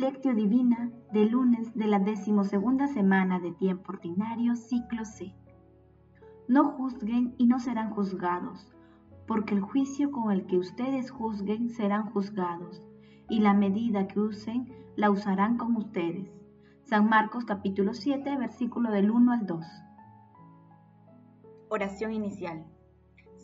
Lectio Divina de lunes de la decimosegunda semana de tiempo ordinario, ciclo C. No juzguen y no serán juzgados, porque el juicio con el que ustedes juzguen serán juzgados, y la medida que usen la usarán con ustedes. San Marcos capítulo 7, versículo del 1 al 2. Oración inicial.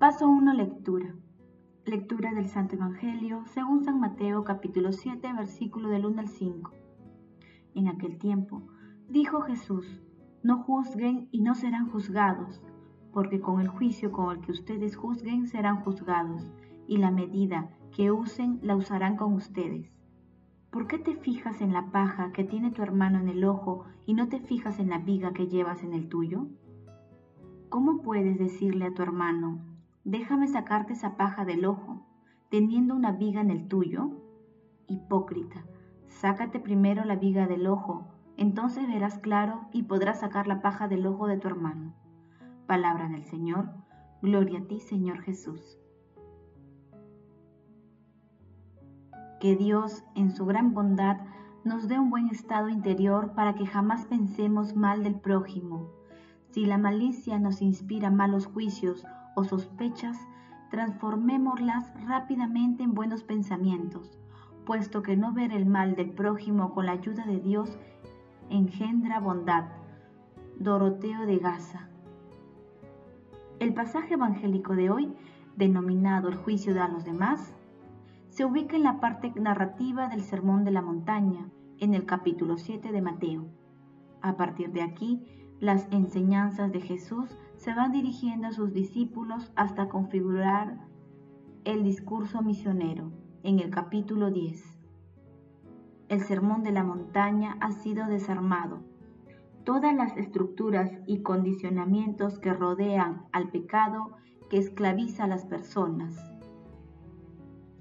Paso 1. Lectura. Lectura del Santo Evangelio según San Mateo capítulo 7 versículo del 1 al 5. En aquel tiempo dijo Jesús, no juzguen y no serán juzgados, porque con el juicio con el que ustedes juzguen serán juzgados, y la medida que usen la usarán con ustedes. ¿Por qué te fijas en la paja que tiene tu hermano en el ojo y no te fijas en la viga que llevas en el tuyo? ¿Cómo puedes decirle a tu hermano, déjame sacarte esa paja del ojo, teniendo una viga en el tuyo? Hipócrita, sácate primero la viga del ojo, entonces verás claro y podrás sacar la paja del ojo de tu hermano. Palabra del Señor, gloria a ti Señor Jesús. Que Dios, en su gran bondad, nos dé un buen estado interior para que jamás pensemos mal del prójimo. Si la malicia nos inspira malos juicios o sospechas, transformémoslas rápidamente en buenos pensamientos, puesto que no ver el mal del prójimo con la ayuda de Dios engendra bondad. Doroteo de Gaza. El pasaje evangélico de hoy, denominado el juicio de a los demás, se ubica en la parte narrativa del Sermón de la Montaña, en el capítulo 7 de Mateo. A partir de aquí, las enseñanzas de Jesús se van dirigiendo a sus discípulos hasta configurar el discurso misionero en el capítulo 10. El sermón de la montaña ha sido desarmado. Todas las estructuras y condicionamientos que rodean al pecado que esclaviza a las personas.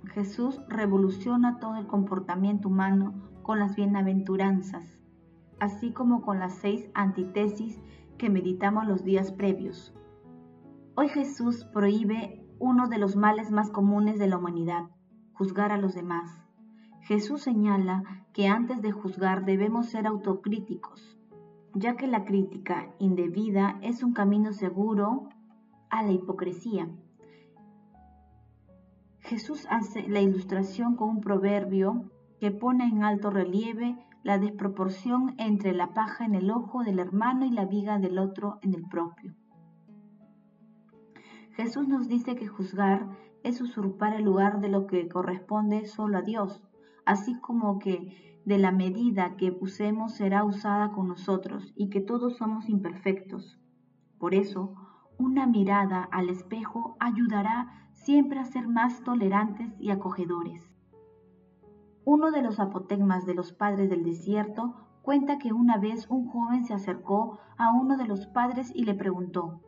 Jesús revoluciona todo el comportamiento humano con las bienaventuranzas, así como con las seis antítesis que meditamos los días previos. Hoy Jesús prohíbe uno de los males más comunes de la humanidad, juzgar a los demás. Jesús señala que antes de juzgar debemos ser autocríticos, ya que la crítica indebida es un camino seguro a la hipocresía. Jesús hace la ilustración con un proverbio que pone en alto relieve la desproporción entre la paja en el ojo del hermano y la viga del otro en el propio. Jesús nos dice que juzgar es usurpar el lugar de lo que corresponde solo a Dios, así como que de la medida que usemos será usada con nosotros y que todos somos imperfectos. Por eso, una mirada al espejo ayudará siempre a ser más tolerantes y acogedores. Uno de los apotegmas de los padres del desierto cuenta que una vez un joven se acercó a uno de los padres y le preguntó,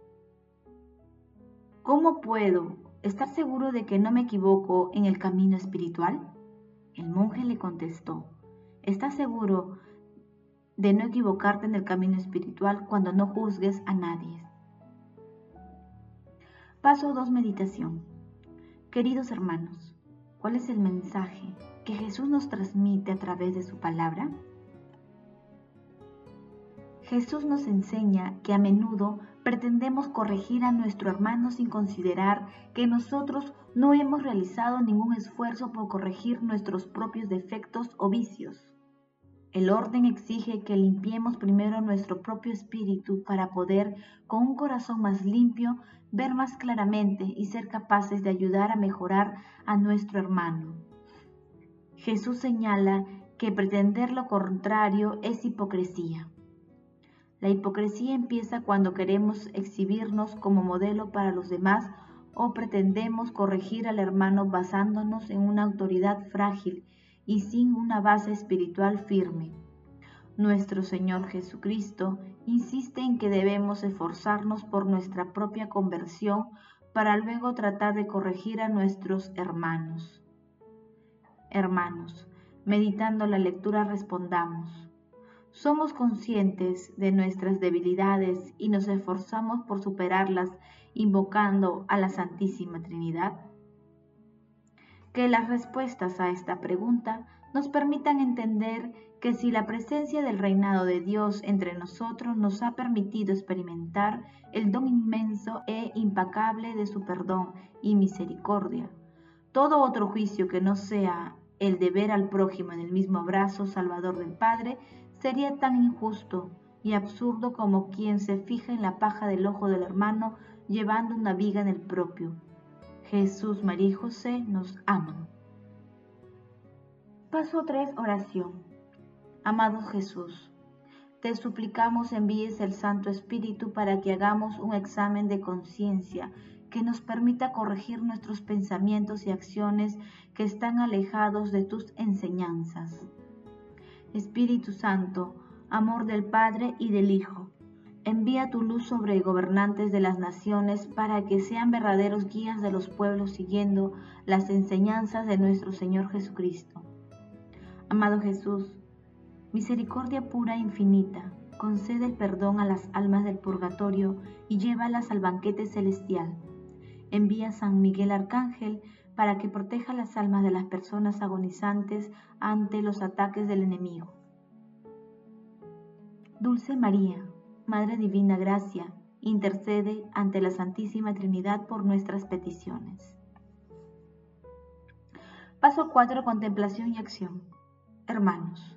¿Cómo puedo estar seguro de que no me equivoco en el camino espiritual? El monje le contestó, ¿estás seguro de no equivocarte en el camino espiritual cuando no juzgues a nadie? Paso 2. Meditación. Queridos hermanos, ¿cuál es el mensaje que Jesús nos transmite a través de su palabra? Jesús nos enseña que a menudo pretendemos corregir a nuestro hermano sin considerar que nosotros no hemos realizado ningún esfuerzo por corregir nuestros propios defectos o vicios. El orden exige que limpiemos primero nuestro propio espíritu para poder, con un corazón más limpio, ver más claramente y ser capaces de ayudar a mejorar a nuestro hermano. Jesús señala que pretender lo contrario es hipocresía. La hipocresía empieza cuando queremos exhibirnos como modelo para los demás o pretendemos corregir al hermano basándonos en una autoridad frágil y sin una base espiritual firme. Nuestro Señor Jesucristo insiste en que debemos esforzarnos por nuestra propia conversión para luego tratar de corregir a nuestros hermanos. Hermanos, meditando la lectura respondamos, ¿somos conscientes de nuestras debilidades y nos esforzamos por superarlas invocando a la Santísima Trinidad? Que las respuestas a esta pregunta nos permitan entender que si la presencia del reinado de Dios entre nosotros nos ha permitido experimentar el don inmenso e impacable de su perdón y misericordia, todo otro juicio que no sea el de ver al prójimo en el mismo abrazo salvador del Padre sería tan injusto y absurdo como quien se fija en la paja del ojo del hermano llevando una viga en el propio. Jesús, María y José nos aman. Paso 3. Oración. Amado Jesús, te suplicamos envíes el Santo Espíritu para que hagamos un examen de conciencia que nos permita corregir nuestros pensamientos y acciones que están alejados de tus enseñanzas. Espíritu Santo, amor del Padre y del Hijo, envía tu luz sobre gobernantes de las naciones para que sean verdaderos guías de los pueblos siguiendo las enseñanzas de nuestro Señor Jesucristo Amado Jesús, misericordia pura e infinita, concede el perdón a las almas del purgatorio y llévalas al banquete celestial. Envía a San Miguel Arcángel para que proteja las almas de las personas agonizantes ante los ataques del enemigo. Dulce María, Madre Divina Gracia, intercede ante la Santísima Trinidad por nuestras peticiones. Paso 4. Contemplación y acción. Hermanos,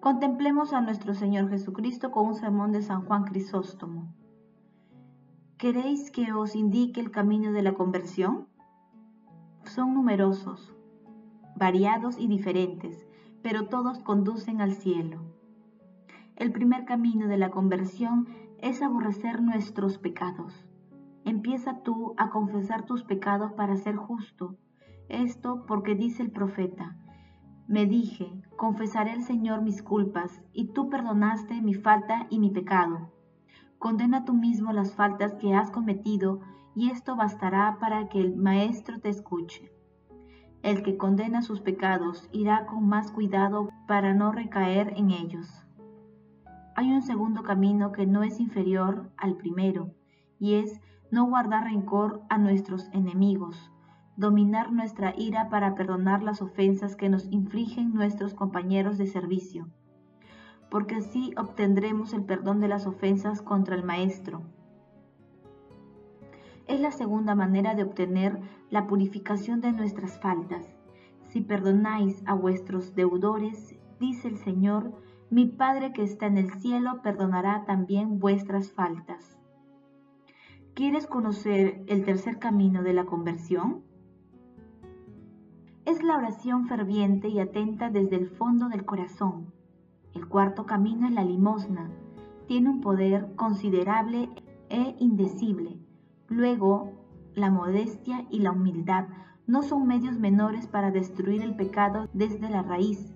contemplemos a nuestro Señor Jesucristo con un sermón de San Juan Crisóstomo. ¿Queréis que os indique el camino de la conversión? Son numerosos, variados y diferentes, pero todos conducen al cielo. El primer camino de la conversión es aborrecer nuestros pecados. Empieza tú a confesar tus pecados para ser justo. Esto porque dice el profeta, me dije, confesaré al Señor mis culpas, y tú perdonaste mi falta y mi pecado. Condena tú mismo las faltas que has cometido, y esto bastará para que el Maestro te escuche. El que condena sus pecados irá con más cuidado para no recaer en ellos. Hay un segundo camino que no es inferior al primero, y es no guardar rencor a nuestros enemigos, dominar nuestra ira para perdonar las ofensas que nos infligen nuestros compañeros de servicio, porque así obtendremos el perdón de las ofensas contra el Maestro. Es la segunda manera de obtener la purificación de nuestras faltas. Si perdonáis a vuestros deudores, dice el Señor, mi Padre que está en el cielo perdonará también vuestras faltas. ¿Quieres conocer el tercer camino de la conversión? es la oración ferviente y atenta desde el fondo del corazón. El cuarto camino es la limosna. Tiene un poder considerable e indecible. Luego, la modestia y la humildad no son medios menores para destruir el pecado desde la raíz.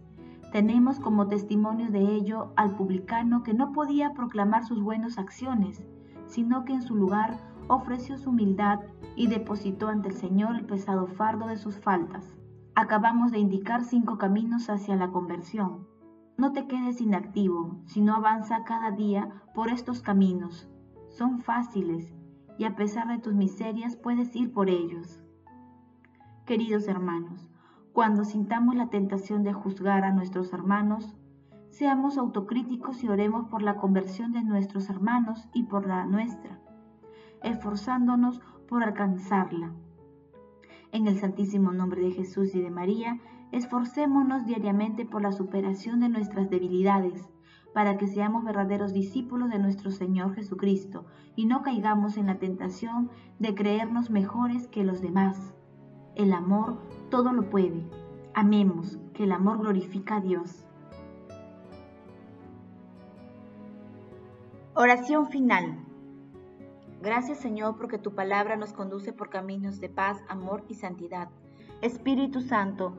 Tenemos como testimonio de ello al publicano que no podía proclamar sus buenas acciones, sino que en su lugar ofreció su humildad y depositó ante el Señor el pesado fardo de sus faltas. Acabamos de indicar cinco caminos hacia la conversión. No te quedes inactivo, sino avanza cada día por estos caminos. Son fáciles y a pesar de tus miserias puedes ir por ellos. Queridos hermanos, cuando sintamos la tentación de juzgar a nuestros hermanos, seamos autocríticos y oremos por la conversión de nuestros hermanos y por la nuestra, esforzándonos por alcanzarla. En el santísimo nombre de Jesús y de María, esforcémonos diariamente por la superación de nuestras debilidades, para que seamos verdaderos discípulos de nuestro Señor Jesucristo y no caigamos en la tentación de creernos mejores que los demás. El amor todo lo puede. Amemos, que el amor glorifica a Dios. Oración final. Gracias Señor porque tu palabra nos conduce por caminos de paz, amor y santidad. Espíritu Santo,